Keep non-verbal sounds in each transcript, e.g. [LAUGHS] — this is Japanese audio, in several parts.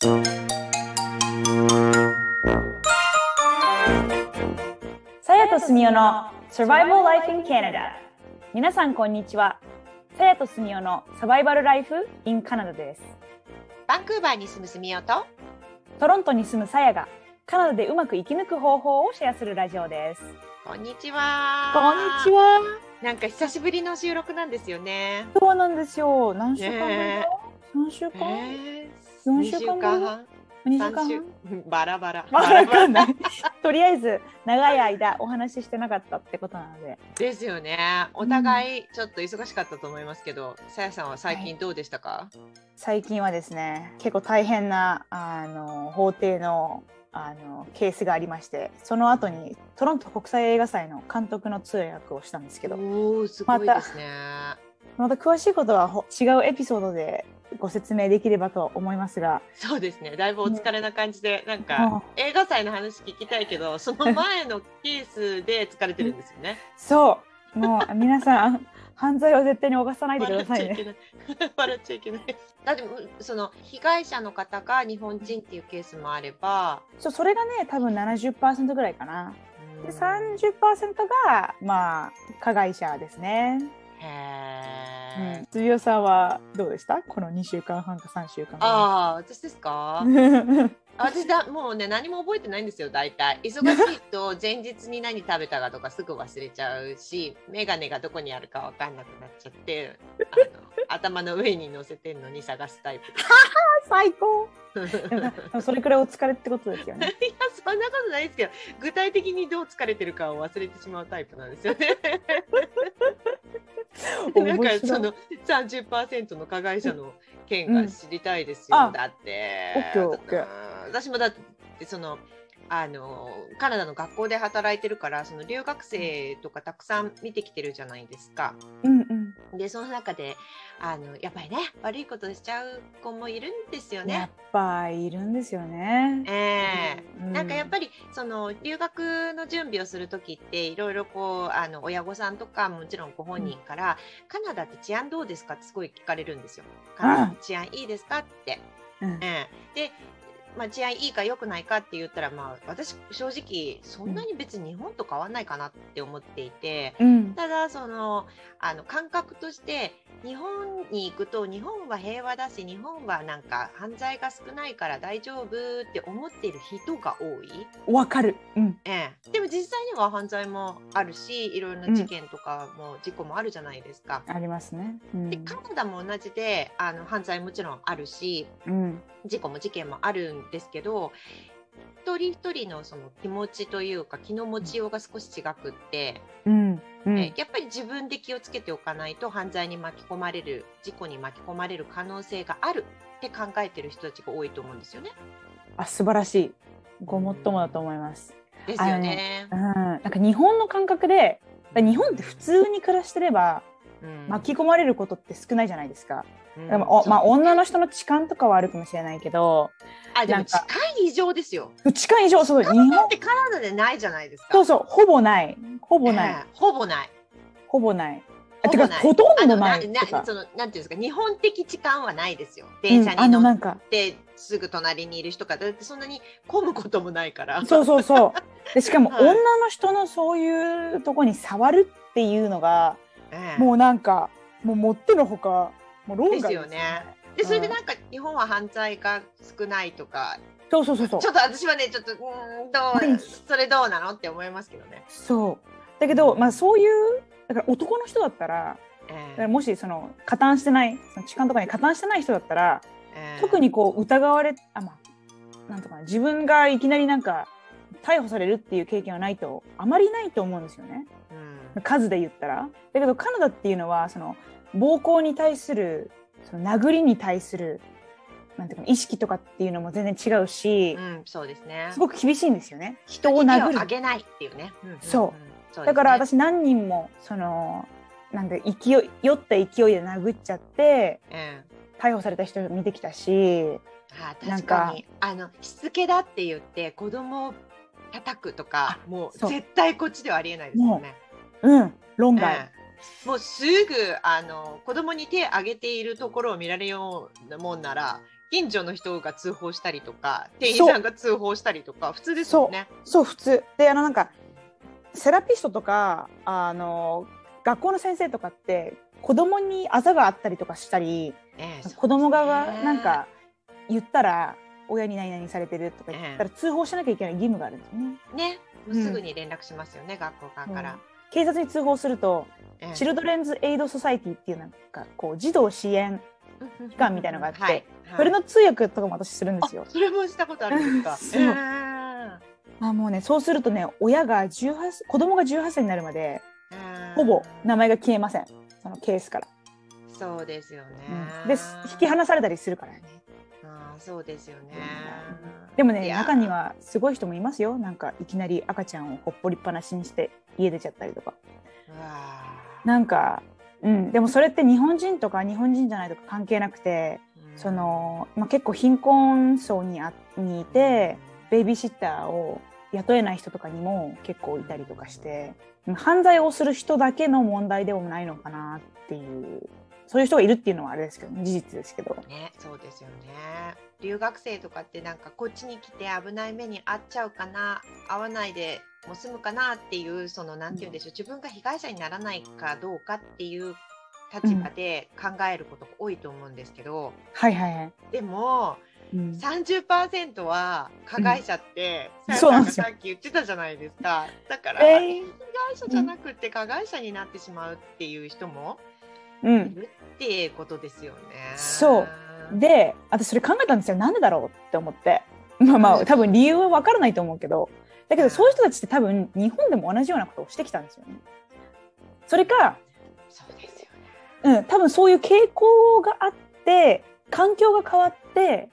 さやとすみおの Survival Life in Canada 皆さんこんにちは。さやとすみおのサバイバルライフ in Canada です。バンクーバーに住むすみおと。トロントに住むさやがカナダでうまく生き抜く方法をシェアするラジオです。こんにちは。こんにちは。なんか久しぶりの収録なんですよね。そうなんですよ。何週間ぶり、え。ー、週間、え。ー四週間半？二週間 [LAUGHS] バラバラ。[LAUGHS] バラバラ。[LAUGHS] とりあえず長い間お話ししてなかったってことなので。ですよね。お互いちょっと忙しかったと思いますけど、さ、う、や、ん、さんは最近どうでしたか、はい、最近はですね、結構大変なあの法廷のあのケースがありましてその後にトロント国際映画祭の監督の通訳をしたんですけど。おすごいですね、また詳しいことはほ違うエピソードでご説明できればと思いますが。そうですね。だいぶお疲れな感じで、なんうん。か映画祭の話聞きたいけどその前のケースで疲れてるんですよね。[LAUGHS] そう。もう皆さん [LAUGHS] 犯罪を絶対に犯さないでくださいね。笑っちゃいけない。[LAUGHS] だってその被害者の方が日本人っていうケースもあれば、そうそれがね多分70%ぐらいかな。うん。で30%がまあ加害者ですね。へーうん。辻尾さはどうでしたこの2週間半か3週間ああ、私ですか。私だ、もうね、何も覚えてないん。ですよ、大体。忙しいと前日に何食べたかとかすぐ忘れちゃうし、眼鏡がどこにあるか分かん。なくなっちゃって、あの頭の上に乗せてん。のに探すタイプ最高 [LAUGHS] それくらいお疲れってことですよね。いや、そんなことないですけど、具体的にどう疲れてるかを忘れてしまうタイプなんですよね。[LAUGHS] なんか面白いその30%の加害者の件が知りたいですよ。うんあだって、私もだってそのあのカナダの学校で働いてるからその留学生とかたくさん見てきてるじゃないですか。うんうん。でその中であのやっぱりね悪いことしちゃう子もいるんですよやっね。ぱいるんですよね。ええうんなんかやっぱりその留学の準備をする時っていろいろこうあの親御さんとかもちろんご本人から、カナダって治安どうですかってすごい聞かれるんですよ。カナダ治安いいですかって。うんええで、まあ、治安いいか良くないかって言ったら、まあ、私正直そんなに別に日本と変わんないかなって思っていて。うんただそのあの感覚として日本に行くと日本は平和だし日本はなんか犯罪が少ないから大丈夫って思っている人が多い、わかる。うんええ、でも実際には犯罪もあるしいろいろな事件とかも事故もあるじゃないですか。ありますね。うんでカナダも同じであの犯罪もちろんあるしうん事故も事件もあるんですけど一人一人のその気持ちというか気の持ちようが少し違くって。うんうんえやっぱり自分で気をつけておかないと犯罪に巻き込まれる事故に巻き込まれる可能性があるって考えてる人たちが多いと思うんですよね。あ素晴らしい。ごもっともだと思います。ですよね。うん、なんか日本の感覚で日本って普通に暮らしてればうん巻き込まれることって少ないじゃないですか。うんでもおまあ女の人の痴漢とかはあるかもしれないけどあでもなんか近い異常ですよ。痴漢以上そう日だ本ってカナダでないじゃないですか。そうそうほぼないほぼない、ええほぼない。ほぼない。ほぼないかほとんどないななそのなんていうんですか日本的痴漢はないですよ。電車に乗ってすぐ隣にいる人がだってそんなに混むこともないから。そうそうそう [LAUGHS] でしかもはい女の人のそういうとこに触るっていうのがええ。もうなんかもうもってのほかもう論外ですよね。でそれでなんか日本は犯罪が少ないとか。そうそうそうそう。ちょっと私はね、ちょっと、うーん、どうそれどうなの？って思いますけどね。そう。だけどまあそういうだから男の人だったらえだからもしその加担してないその痴漢とかに加担してない人だったらえ特、にこう疑われあまあなんとかな自分がいきなりなんか逮捕されるっていう経験はないとあまりないと思うんですよね。うん数で言ったら。だけどカナダっていうのはその暴行に対するその殴りに対するなんていうかな意識とかっていうのも全然違うし、うん、そうですね。すごく厳しいんですよね人を手殴る。あげないっていうね。うんそううんそうですねだから、私何人もそのなんで勢い酔った勢いで殴っちゃってえ逮捕された人見てきたしえあなんか確かにあのしつけだって言って子供を叩くとかもう絶対こっちではありえないですよね。うん論外、ええ。もうすぐあの子供に手を挙げているところを見られようなもんなら近所の人が通報したりとか店員さんが通報したりとか普通ですよね。そう。普通。であのなんかセラピストとかあの学校の先生とかって子供にあざがあったりとかしたり、ええ子供側がなんか言ったら親に何々されてるとか言ったら通報しなきゃいけない義務があるんですよね。ね。もうすぐに連絡しますよね、学校側から。警察に通報すると、ええ Children's Aid Society っていうなんかこう児童支援機関みたいのがあってはいはいそれの通訳とかも私するんですよあ。それもしたことあるんですか？[LAUGHS] あもうねそうするとね親が18子供が18歳になるまでええほぼ名前が消えませんそのケースから。そうですよね。で引き離されたりするからね。あーそうですよね。でもね中にはすごい人もいますよなんかいきなり赤ちゃんをほっぽりっぱなしにして家出ちゃったりとか。なんか、うん、でもそれって日本人とか日本人じゃないとか関係なくて、ーその、まあ、結構貧困層にあにいてベイビーシッターを雇えない人とかにも結構いたりとかして犯罪をする人だけの問題でもないのかなっていうそういう人がいるっていうのはあれですけど事実ですけど。ね、そうですよね。留学生とかってなんかこっちに来て危ない目に遭っちゃうかな、遭わないでもう済むかなっていうそのなんて言うんでしょう、自分が被害者にならないかどうかっていう立場で考えることが多いと思うんですけど、はいはいはい。でもうん30%は加害者って、うんさやそうなんですよさんがさっき言ってたじゃないですか。だから、えー被害者じゃなくて加害者になってしまうっていう人もいうん、るっていうことですよね。そう。で私それ考えたんですよ。なんでだろうって思って。まあまあ多分理由は分からないと思うけど。だけどそういう人たちって多分日本でも同じようなことをしてきたんですよね。それか、そうですよね。うん、多分そういう傾向があって環境が変わって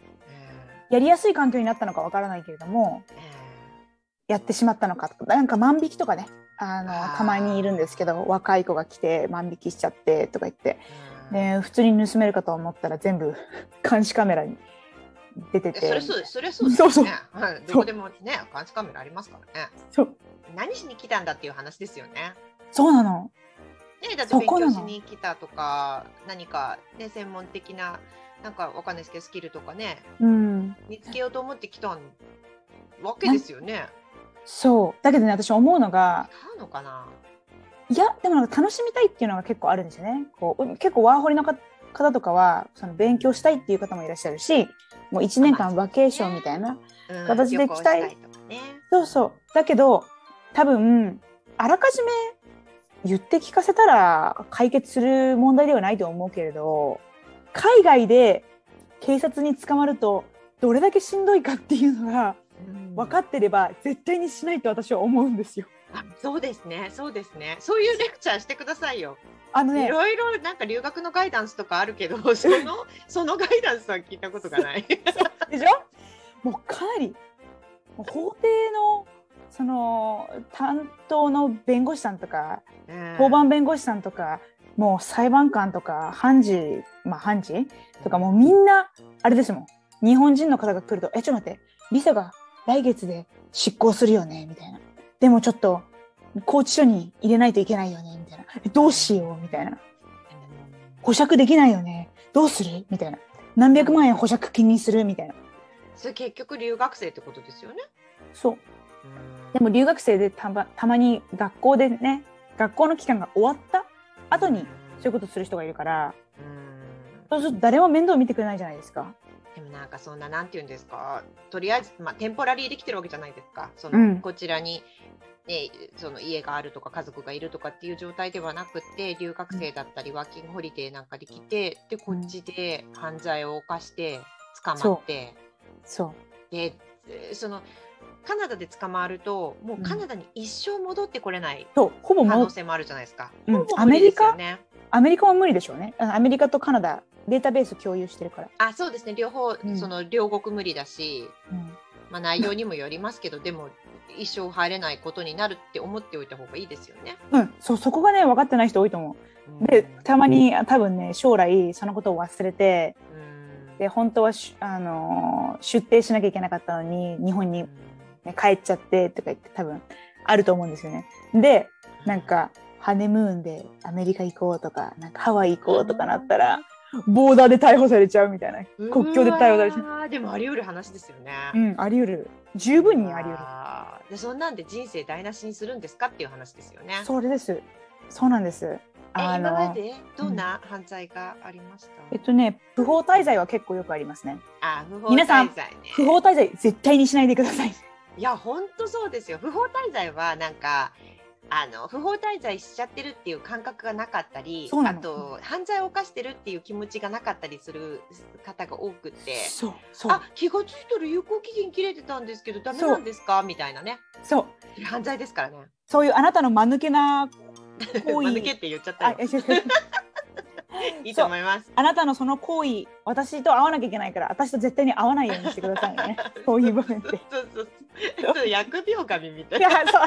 やりやすい環境になったのか分からないけれどもやってしまったのかとかなんか万引きとかねあのたまにいるんですけど若い子が来て万引きしちゃってとか言って。うん。で普通に盗めるかと思ったら全部 [LAUGHS] 監視カメラに出てて。それそうそれそうですよね。[LAUGHS] はい。どこでもね監視カメラありますからね。そう。何しに来たんだっていう話ですよね。そうなの。ねだって勉強しに来たとか何かね専門的ななんかわかんないですけどスキルとかねうん。見つけようと思って来たわけですよね。そう。だけどね私思うのが買うのかな？いやでもなんか楽しみたいっていうのが結構あるんですよね。こう結構ワーホリのか方とかはその勉強したいっていう方もいらっしゃるしもう1年間バケーションみたいなうん形で来たい旅行したとかね。そうそう。だけど多分あらかじめ言って聞かせたら解決する問題ではないと思うけれど海外で警察に捕まるとどれだけしんどいかっていうのがうん分かってれば絶対にしないと私は思うんですよ。あそうですね。そうですね。そういうレクチャーしてくださいよ。いあのね。ろいろなんか留学のガイダンスとかあるけど [LAUGHS] そのそのガイダンスは聞いたことがない。でしょ？もうかなりもう法廷のその担当の弁護士さんとか交番弁護士さんとかもう裁判官とか判事まあ判事とかもうみんなあれですもん。日本人の方が来ると「えちょっと待ってビザが来月で執行するよね」みたいな「でもちょっと拘置所に入れないといけないよね」みたいな「えどうしよう」みたいな「保釈できないよねどうする?」みたいな「何百万円保釈金にする?」みたいなそれ結局留学生ってことですよね？そうでも留学生でたまたまに学校でね学校の期間が終わった後にそういうことする人がいるからうんそうすると誰も面倒見てくれないじゃないですか。でもなんかそんななんて言うんですか？とりあえず、まあ、テンポラリーできてるわけじゃないですか。その、うん。こちらに、ね、その家があるとか家族がいるとかっていう状態ではなくて留学生だったりワーキングホリデーなんかで来てでこっちで犯罪を犯して捕まってそう。でえーそのカナダで捕まるともうカナダに一生戻ってこれない可能性もあるじゃないですか。うん。ほぼ無理ですよね。アメリカ？は無理でしょうね。あアメリカとカナダデータベース共有してるから。あそうですね両方、んその両国無理だしうんまあ、内容にもよりますけど、でも一生入れないことになるって思っておいた方がいいですよね。うん、そうそこがね分かってない人多いと思う。でたまにあ多分ね将来そのことを忘れてうんで本当はしあのー出廷しなきゃいけなかったのに日本に、ね、帰っちゃってとか言って多分あると思うんですよね。でなんかハネムーンでアメリカ行こうとかなんかハワイ行こうとかなったらボーダーで逮捕されちゃうみたいな。国境で逮捕されちゃう。でもあり得る話ですよね。うんあり得る。十分にあり得る。でそんなんで人生台無しにするんですかっていう話ですよね。それです。そうなんです。えあ今まのでどんな犯罪がありました、えっとね不法滞在は結構よくありますね。あ不法皆さん滞在ね。不法滞在絶対にしないでください。いや本当そうですよ。不法滞在はなんかあの不法滞在しちゃってるっていう感覚がなかったりあと犯罪を犯してるっていう気持ちがなかったりする方が多くて。そうそう。あ気がついたら有効期限切れてたんですけどダメなんですか？みたいなね。そう。犯罪ですからね。そういうあなたの間抜けな行為。[LAUGHS] 間抜けって言っちゃったよいいと思います。あなたのその行為私と会わなきゃいけないから私と絶対に会わないようにしてくださいね。[LAUGHS] そういう場面で。そうそうそう。そう。疫病神みたいな。そう。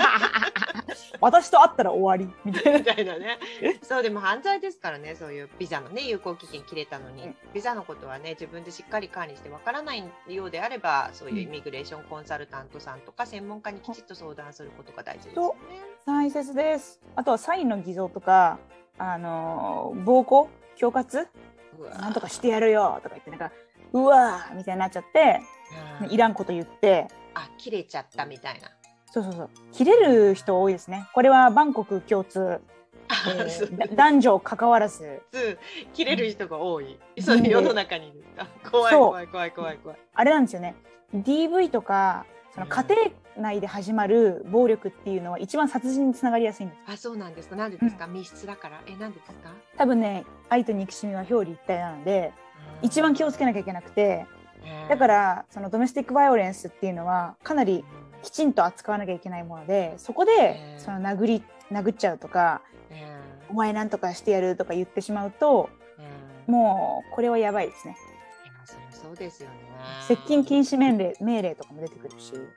[LAUGHS] 私と会ったら終わりみたいな。ね。そうでも犯罪ですからね、そういうビザのね有効期限切れたのに、うん。ビザのことはね自分でしっかり管理してわからないようであれば、そういうイミグレーションコンサルタントさんとか専門家にきちっと相談することが大事ですよね。大切です。あとはサインの偽造とかあのー暴行恐喝？なんとかしてやるよ。とか言ってなんかうわーみたいになっちゃってうん。いらんこと言って。あ切れちゃったみたいな。そうそうそう。切れる人多いですね。これはバンコク共通、えーだ男女関わらず。切れる人が多い、そういう世の中に怖い怖い怖い怖い怖い。あれなんですよね。DV とかその家庭内で始まる暴力っていうのは一番殺人につながりやすいんです。あそうなんです。かなんでですか、密室だからえなんでですか？多分ね愛と憎しみは表裏一体なので一番気をつけなきゃいけなくてだかららそのドメスティックバイオレンスっていうのはかなりきちんと扱わなきゃいけないものでそこでうんその殴り殴っちゃうとか「お前なんとかしてやる」とか言ってしまうともうこれはやばいですねそうですよね。接近禁止命令命令とかも出てくるし。うん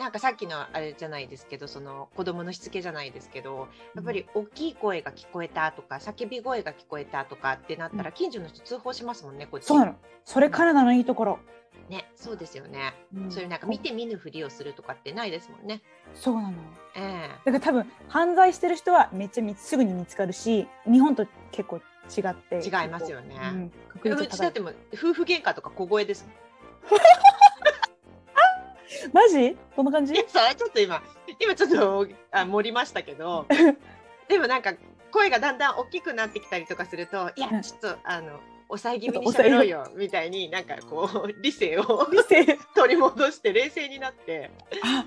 なんかさっきのあれじゃないですけどその子供のしつけじゃないですけどやっぱり大きい声が聞こえたとか叫び声が聞こえたとかってなったら近所の人通報しますもんねこっち。そうなの。それカナダのいいところ、ねそうですよね、うん。そういうなんか見て見ぬふりをするとかってないですもんね。そうなの。え。だから多分犯罪してる人はめっちゃみすぐに見つかるし日本と結構違ってえ違いますよね、うん、確うちだってもう夫婦喧嘩とか小声です [LAUGHS] マジ？どんな感じ？いやそれちょっと今今ちょっとあ盛りましたけど。[LAUGHS] でもなんか声がだんだん大きくなってきたりとかするといやうん。ちょっとあの抑え気味にしゃべろうよみたいになんかこう [LAUGHS] 理性を理性。取り戻して冷静になって。あ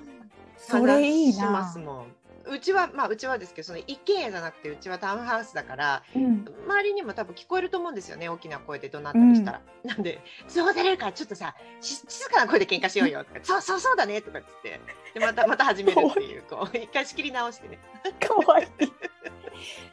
それいい話しまなすもん。うちはまあうちはですけどその一軒家じゃなくてうちはタウンハウスだからうん。周りにも多分聞こえると思うんですよね大きな声で怒鳴ったりしたら、なんで通報されるからちょっとさし静かな声で喧嘩しようよとか [LAUGHS] そうそうそうだねとかっつってでまた [LAUGHS] また始めるっていうこう一回仕切り直してね。かわい。い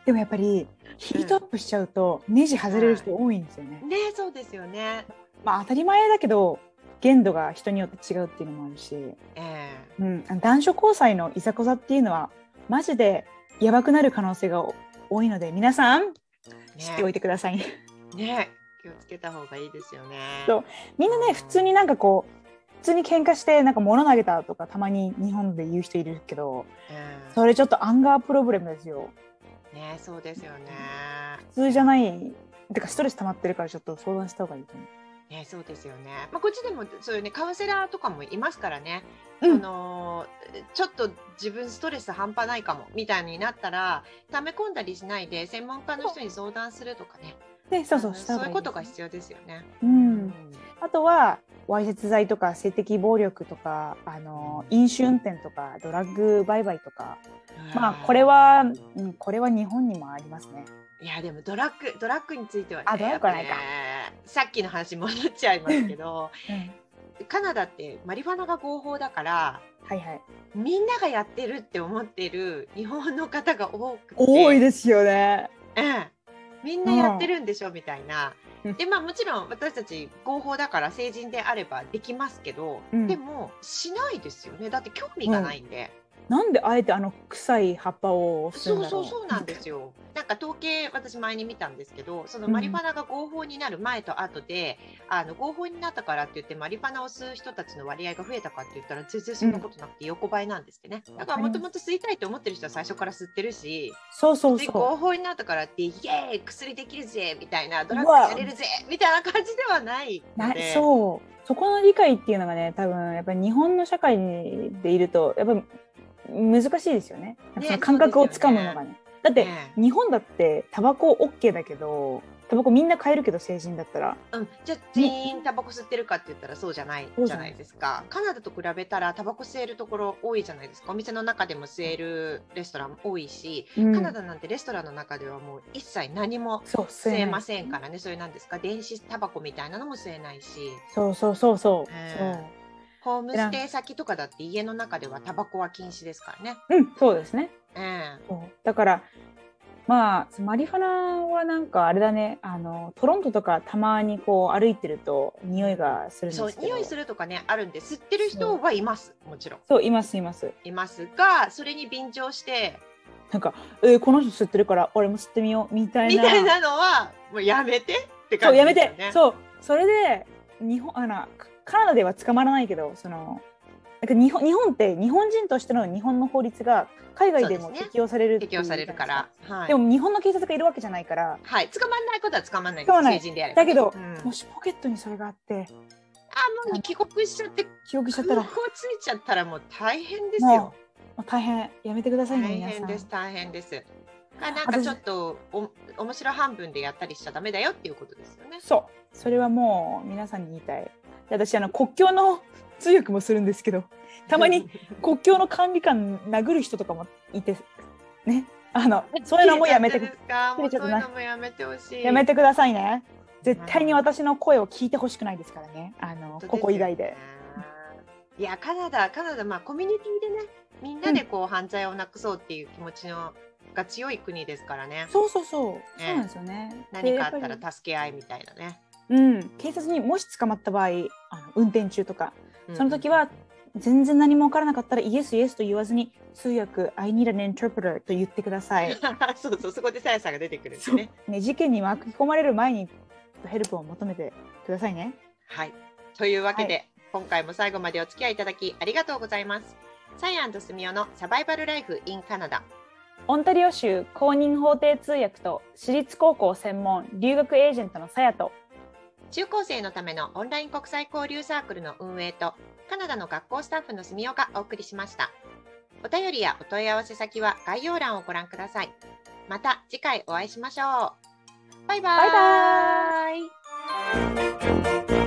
でもやっぱりヒートアップしちゃうとネジ外れる人多いんですよね、ねそうですよね。まあ当たり前だけど限度が人によって違うっていうのもあるし、えうん、男女交際のいざこざっていうのはマジでやばくなる可能性が多いので皆さんえ知っておいてください。ね。ねね気をつけた方がいいですよね。そう。みんなね普通になんかこう普通に喧嘩してなんか物投げたとかたまに日本で言う人いるけどえそれちょっとアンガープロブレムですよ。えねそうですよね。普通じゃない。てかストレス溜まってるからちょっと相談した方がいいと思う。ね、そうですよね。まあ、こっちでもそういうねカウンセラーとかもいますからね。うんそのちょっと自分ストレス半端ないかもみたいになったら溜め込んだりしないで専門家の人に相談するとかね。でそうそうそういうことが必要ですよね。うんあとはわいせつ罪とか性的暴力とかあの飲酒運転とかドラッグ売買とかまあこれは、うん、これは日本にもありますね。いやでもドラッグドラッグについてはねあドラッグはないかさっきの話に戻っちゃいますけどうん、カナダってマリファナが合法だからはいはい。みんながやってるって思ってる日本の方が多くて。多いですよね。ええ、みんなやってるんでしょ、みたいな。うん。でまあもちろん私たち合法だから成人であればできますけど、うん。でもしないですよね。だって興味がないんで、なんであえてあの臭い葉っぱをそうそうそうなんですよ。なんか統計私前に見たんですけど、そのマリファナが合法になる前と後で、あの合法になったからって言ってマリファナを吸う人たちの割合が増えたかって言ったら全然そんなことなくて横ばいなんですってね。だからもともと吸いたいと思ってる人は最初から吸ってるし、でそうそう。そ合法になったからってイエーイ薬できるぜみたいなドラッグやれるぜみたいな感じではないので。そう。そこの理解っていうのがね多分やっぱり日本の社会でいるとやっぱり難しいですよね。その感覚をつかむのがね。だってね日本だってタバコ OK だけどタバコみんな買えるけど成人だったら。うん、じゃあ全員タバコ吸ってるかって言ったらそうじゃないそうじゃない。ですか。カナダと比べたらタバコ吸えるところ多いじゃないですか。お店の中でも吸えるレストラン多いし、うん。カナダなんてレストランの中ではもう一切何もそう吸えまんせんからね。それなんですか。電子タバコみたいなのも吸えないし、そうそうそうそう、えホームステイ先とかだって家の中ではタバコは禁止ですからね。そううんそうですね。ええ。そう。だからまあマリファナはなんかあれだね。あのトロントとかたまにこう歩いてると匂いがするんですけど。そう匂いするとかねあるんで吸ってる人はいますもちろん。そういますいます。いますがそれに便乗してなんか、えーこの人吸ってるから俺も吸ってみようみたいな。みたいなのはもうやめてってそうやめ感じですよね。て。そう。それで日本あのカカナダでは捕まらないけどそのなんか日本日本って日本人としての日本の法律が海外でも適用されるっていう適用されるから。はい。でも日本の警察がいるわけじゃないから、はい、捕まんないことは捕まんない捕まんない。成人だけどうん。もしポケットにそれがあってあもう帰国しちゃって記憶しちゃったら。空港ついちゃったらもう大変ですもよ。う大変やめてくださいね大変です大変です。あなんかちょっとお面白半分でやったりしちゃダメだよっていうことですよね。そう。それはもう皆さんに言いたい。で私あの国境の通訳もするんですけどたまに [LAUGHS] 国境の管理官殴る人とかもいてねあの [LAUGHS] そういうのもやめて切れちゃったんですかもうそう切れちゃったないうのもやめてほしい。やめてくださいね絶対に私の声を聞いてほしくないですからねあのここ以外で。いやカナダカナダまあコミュニティでねみんなでこう犯罪をなくそうっていう気持ちのが強い国ですからね。そうそうそう、そうなんですよね。何かあったら助け合いみたいなね。りうん、警察にもし捕まった場合あの運転中とかその時は全然何も分からなかったらイエスイエスと言わずに通訳 I need an interpreter と言ってください。[LAUGHS] そうそうそこでさやさんが出てくるんですね。ね事件に巻き込まれる前にヘルプを求めてくださいね。はい。というわけで、は今回も最後までお付き合いいただきありがとうございます。サイアンとスミオのサバイバルライフ in カナダ。オンタリオ州公認法廷通訳と私立高校専門留学エージェントのさやと中高生のためのオンライン国際交流サークルの運営とカナダの学校スタッフの住岡がお送りしました。お便りやお問い合わせ先は概要欄をご覧ください。また次回お会いしましょう。バイババイバイ